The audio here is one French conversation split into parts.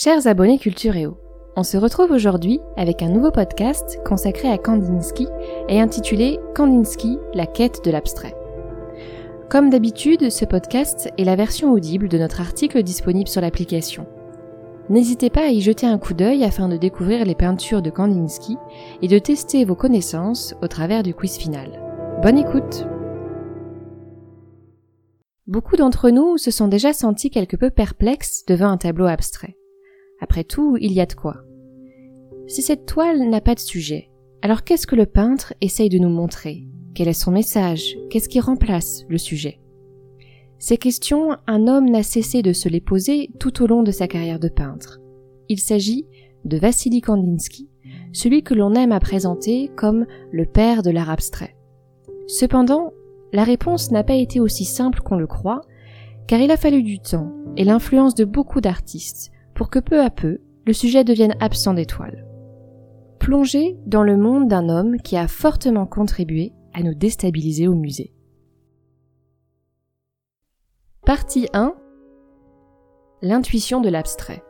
Chers abonnés Cultureo, on se retrouve aujourd'hui avec un nouveau podcast consacré à Kandinsky et intitulé Kandinsky, la quête de l'abstrait. Comme d'habitude, ce podcast est la version audible de notre article disponible sur l'application. N'hésitez pas à y jeter un coup d'œil afin de découvrir les peintures de Kandinsky et de tester vos connaissances au travers du quiz final. Bonne écoute Beaucoup d'entre nous se sont déjà sentis quelque peu perplexes devant un tableau abstrait. Après tout, il y a de quoi. Si cette toile n'a pas de sujet, alors qu'est-ce que le peintre essaye de nous montrer? Quel est son message? Qu'est-ce qui remplace le sujet? Ces questions, un homme n'a cessé de se les poser tout au long de sa carrière de peintre. Il s'agit de Vassili Kandinsky, celui que l'on aime à présenter comme le père de l'art abstrait. Cependant, la réponse n'a pas été aussi simple qu'on le croit, car il a fallu du temps et l'influence de beaucoup d'artistes pour que peu à peu le sujet devienne absent des toiles. Plongez dans le monde d'un homme qui a fortement contribué à nous déstabiliser au musée. Partie 1 L'intuition de l'abstrait.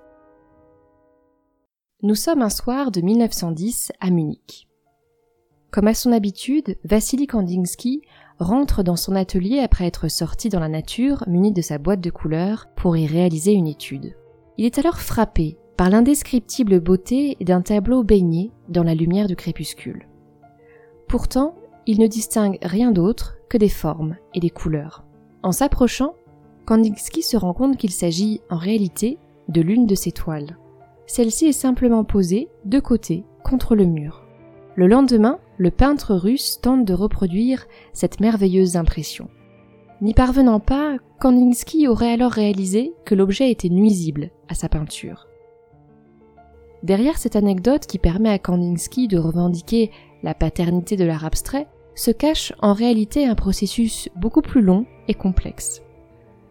Nous sommes un soir de 1910 à Munich. Comme à son habitude, Vassili Kandinsky rentre dans son atelier après être sorti dans la nature muni de sa boîte de couleurs pour y réaliser une étude. Il est alors frappé par l'indescriptible beauté d'un tableau baigné dans la lumière du crépuscule. Pourtant, il ne distingue rien d'autre que des formes et des couleurs. En s'approchant, Kandinsky se rend compte qu'il s'agit en réalité de l'une de ses toiles. Celle-ci est simplement posée de côté contre le mur. Le lendemain, le peintre russe tente de reproduire cette merveilleuse impression. N'y parvenant pas, Kandinsky aurait alors réalisé que l'objet était nuisible à sa peinture. Derrière cette anecdote qui permet à Kandinsky de revendiquer la paternité de l'art abstrait, se cache en réalité un processus beaucoup plus long et complexe.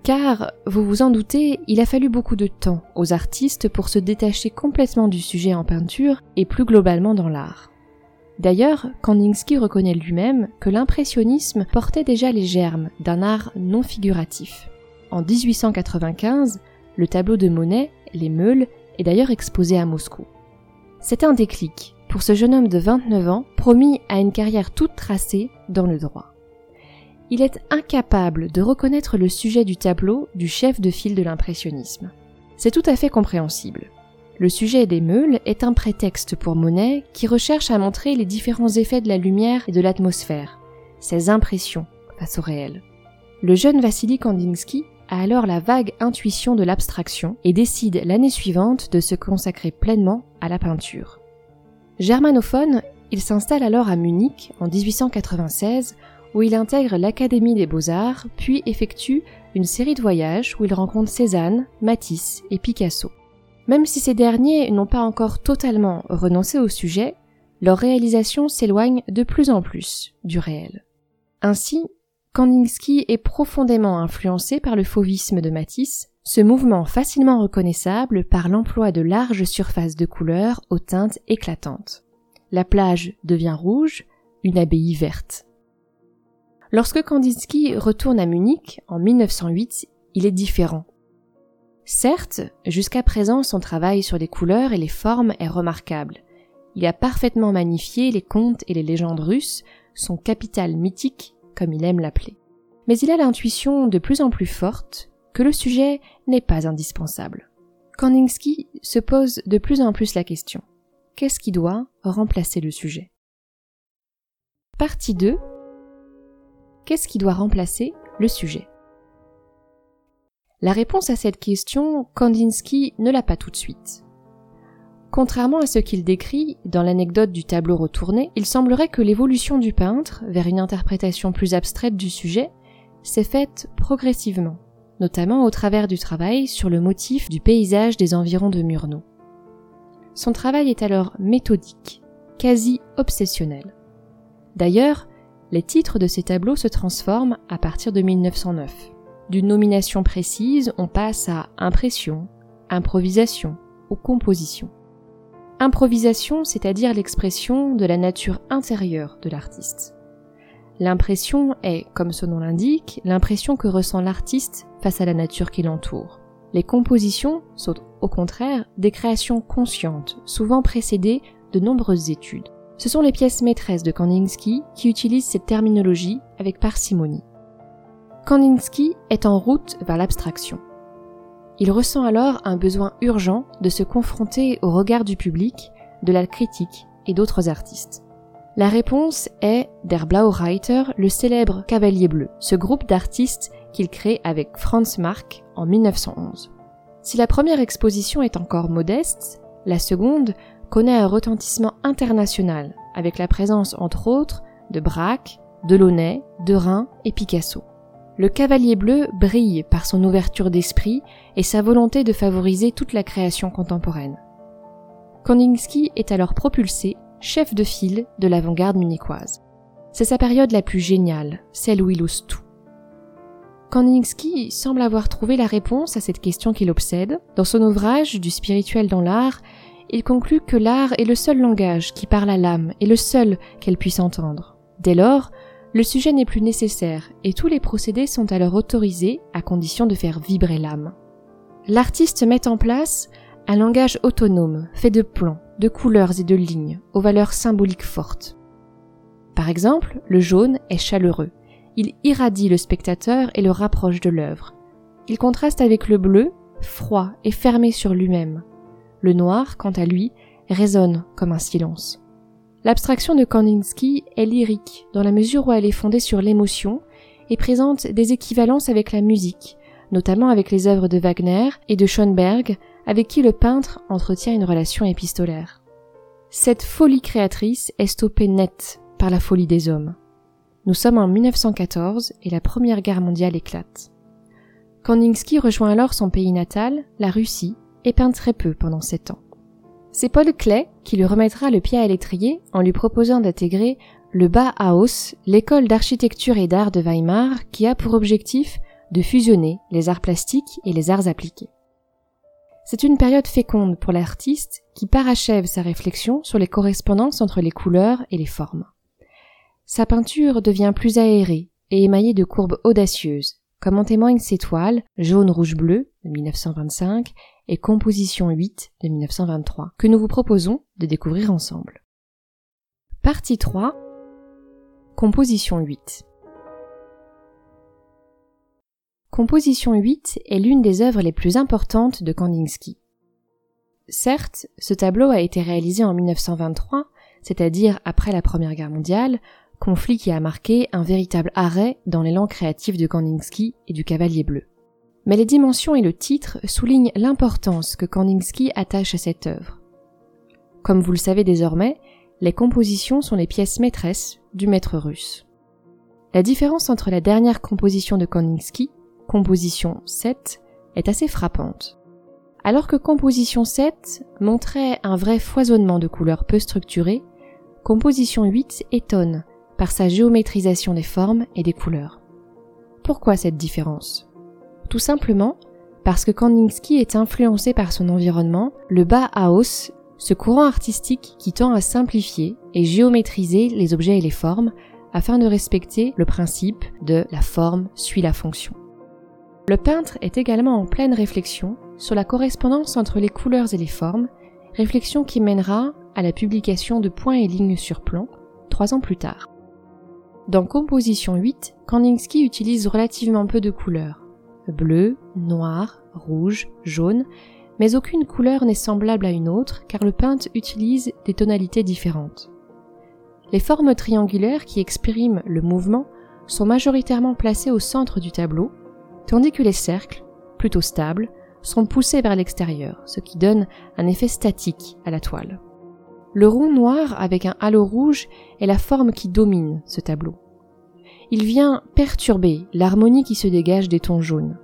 Car, vous vous en doutez, il a fallu beaucoup de temps aux artistes pour se détacher complètement du sujet en peinture et plus globalement dans l'art. D'ailleurs, Kandinsky reconnaît lui-même que l'impressionnisme portait déjà les germes d'un art non figuratif. En 1895, le tableau de Monet, Les Meules, est d'ailleurs exposé à Moscou. C'est un déclic pour ce jeune homme de 29 ans promis à une carrière toute tracée dans le droit. Il est incapable de reconnaître le sujet du tableau du chef de file de l'impressionnisme. C'est tout à fait compréhensible. Le sujet des meules est un prétexte pour Monet qui recherche à montrer les différents effets de la lumière et de l'atmosphère, ses impressions face au réel. Le jeune Vassili Kandinsky a alors la vague intuition de l'abstraction et décide l'année suivante de se consacrer pleinement à la peinture. Germanophone, il s'installe alors à Munich en 1896 où il intègre l'Académie des beaux-arts puis effectue une série de voyages où il rencontre Cézanne, Matisse et Picasso. Même si ces derniers n'ont pas encore totalement renoncé au sujet, leur réalisation s'éloigne de plus en plus du réel. Ainsi, Kandinsky est profondément influencé par le fauvisme de Matisse, ce mouvement facilement reconnaissable par l'emploi de larges surfaces de couleurs aux teintes éclatantes. La plage devient rouge, une abbaye verte. Lorsque Kandinsky retourne à Munich en 1908, il est différent. Certes, jusqu'à présent son travail sur les couleurs et les formes est remarquable. Il a parfaitement magnifié les contes et les légendes russes, son capital mythique, comme il aime l'appeler. Mais il a l'intuition de plus en plus forte que le sujet n'est pas indispensable. Kandinsky se pose de plus en plus la question. Qu'est-ce qui doit remplacer le sujet? Partie 2. Qu'est-ce qui doit remplacer le sujet? La réponse à cette question, Kandinsky ne l'a pas tout de suite. Contrairement à ce qu'il décrit dans l'anecdote du tableau retourné, il semblerait que l'évolution du peintre vers une interprétation plus abstraite du sujet s'est faite progressivement, notamment au travers du travail sur le motif du paysage des environs de Murnau. Son travail est alors méthodique, quasi obsessionnel. D'ailleurs, les titres de ces tableaux se transforment à partir de 1909. D'une nomination précise, on passe à impression, improvisation ou composition. Improvisation, c'est-à-dire l'expression de la nature intérieure de l'artiste. L'impression est, comme son nom l'indique, l'impression que ressent l'artiste face à la nature qui l'entoure. Les compositions sont au contraire des créations conscientes, souvent précédées de nombreuses études. Ce sont les pièces maîtresses de Kandinsky qui utilisent cette terminologie avec parcimonie. Kandinsky est en route vers l'abstraction. Il ressent alors un besoin urgent de se confronter au regard du public, de la critique et d'autres artistes. La réponse est Der Blaureiter, le célèbre Cavalier Bleu, ce groupe d'artistes qu'il crée avec Franz Marc en 1911. Si la première exposition est encore modeste, la seconde connaît un retentissement international avec la présence entre autres de Braque, Delaunay, Derain et Picasso. Le Cavalier Bleu brille par son ouverture d'esprit et sa volonté de favoriser toute la création contemporaine. Kandinsky est alors propulsé chef de file de l'avant-garde munichoise. C'est sa période la plus géniale, celle où il ose tout. Kandinsky semble avoir trouvé la réponse à cette question qui l'obsède. Dans son ouvrage Du spirituel dans l'art, il conclut que l'art est le seul langage qui parle à l'âme et le seul qu'elle puisse entendre. Dès lors, le sujet n'est plus nécessaire et tous les procédés sont alors autorisés à condition de faire vibrer l'âme. L'artiste met en place un langage autonome, fait de plans, de couleurs et de lignes, aux valeurs symboliques fortes. Par exemple, le jaune est chaleureux. Il irradie le spectateur et le rapproche de l'œuvre. Il contraste avec le bleu, froid et fermé sur lui-même. Le noir, quant à lui, résonne comme un silence. L'abstraction de Kandinsky est lyrique dans la mesure où elle est fondée sur l'émotion et présente des équivalences avec la musique, notamment avec les œuvres de Wagner et de Schoenberg avec qui le peintre entretient une relation épistolaire. Cette folie créatrice est stoppée net par la folie des hommes. Nous sommes en 1914 et la Première Guerre mondiale éclate. Kandinsky rejoint alors son pays natal, la Russie, et peint très peu pendant sept ans. C'est Paul Klee qui lui remettra le pied à l'étrier en lui proposant d'intégrer le Bauhaus, l'école d'architecture et d'art de Weimar qui a pour objectif de fusionner les arts plastiques et les arts appliqués. C'est une période féconde pour l'artiste qui parachève sa réflexion sur les correspondances entre les couleurs et les formes. Sa peinture devient plus aérée et émaillée de courbes audacieuses, comme en témoignent ses toiles Jaune, Rouge, Bleu de 1925 et Composition 8 de 1923, que nous vous proposons de découvrir ensemble. Partie 3 Composition 8 Composition 8 est l'une des œuvres les plus importantes de Kandinsky. Certes, ce tableau a été réalisé en 1923, c'est-à-dire après la Première Guerre mondiale, conflit qui a marqué un véritable arrêt dans l'élan créatif de Kandinsky et du Cavalier Bleu. Mais les dimensions et le titre soulignent l'importance que Kandinsky attache à cette œuvre. Comme vous le savez désormais, les compositions sont les pièces maîtresses du maître russe. La différence entre la dernière composition de Kandinsky composition 7 est assez frappante. Alors que composition 7 montrait un vrai foisonnement de couleurs peu structurées, composition 8 étonne par sa géométrisation des formes et des couleurs. Pourquoi cette différence? Tout simplement parce que Kandinsky est influencé par son environnement, le Bauhaus, ce courant artistique qui tend à simplifier et géométriser les objets et les formes afin de respecter le principe de la forme suit la fonction. Le peintre est également en pleine réflexion sur la correspondance entre les couleurs et les formes, réflexion qui mènera à la publication de Points et lignes sur plan, trois ans plus tard. Dans Composition 8, Kandinsky utilise relativement peu de couleurs. Bleu, noir, rouge, jaune, mais aucune couleur n'est semblable à une autre car le peintre utilise des tonalités différentes. Les formes triangulaires qui expriment le mouvement sont majoritairement placées au centre du tableau, tandis que les cercles, plutôt stables, sont poussés vers l'extérieur, ce qui donne un effet statique à la toile. Le rond noir avec un halo rouge est la forme qui domine ce tableau. Il vient perturber l'harmonie qui se dégage des tons jaunes.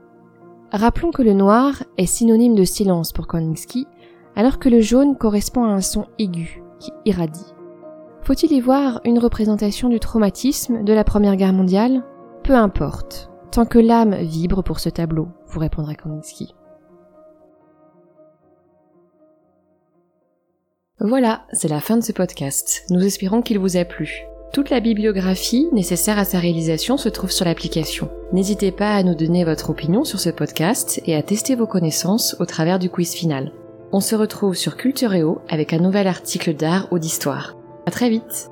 Rappelons que le noir est synonyme de silence pour Kandinsky, alors que le jaune correspond à un son aigu qui irradie. Faut-il y voir une représentation du traumatisme de la Première Guerre mondiale? Peu importe. Tant que l'âme vibre pour ce tableau, vous répondra Kandinsky. Voilà, c'est la fin de ce podcast. Nous espérons qu'il vous a plu. Toute la bibliographie nécessaire à sa réalisation se trouve sur l'application. N'hésitez pas à nous donner votre opinion sur ce podcast et à tester vos connaissances au travers du quiz final. On se retrouve sur Cultureo avec un nouvel article d'art ou d'histoire. À très vite!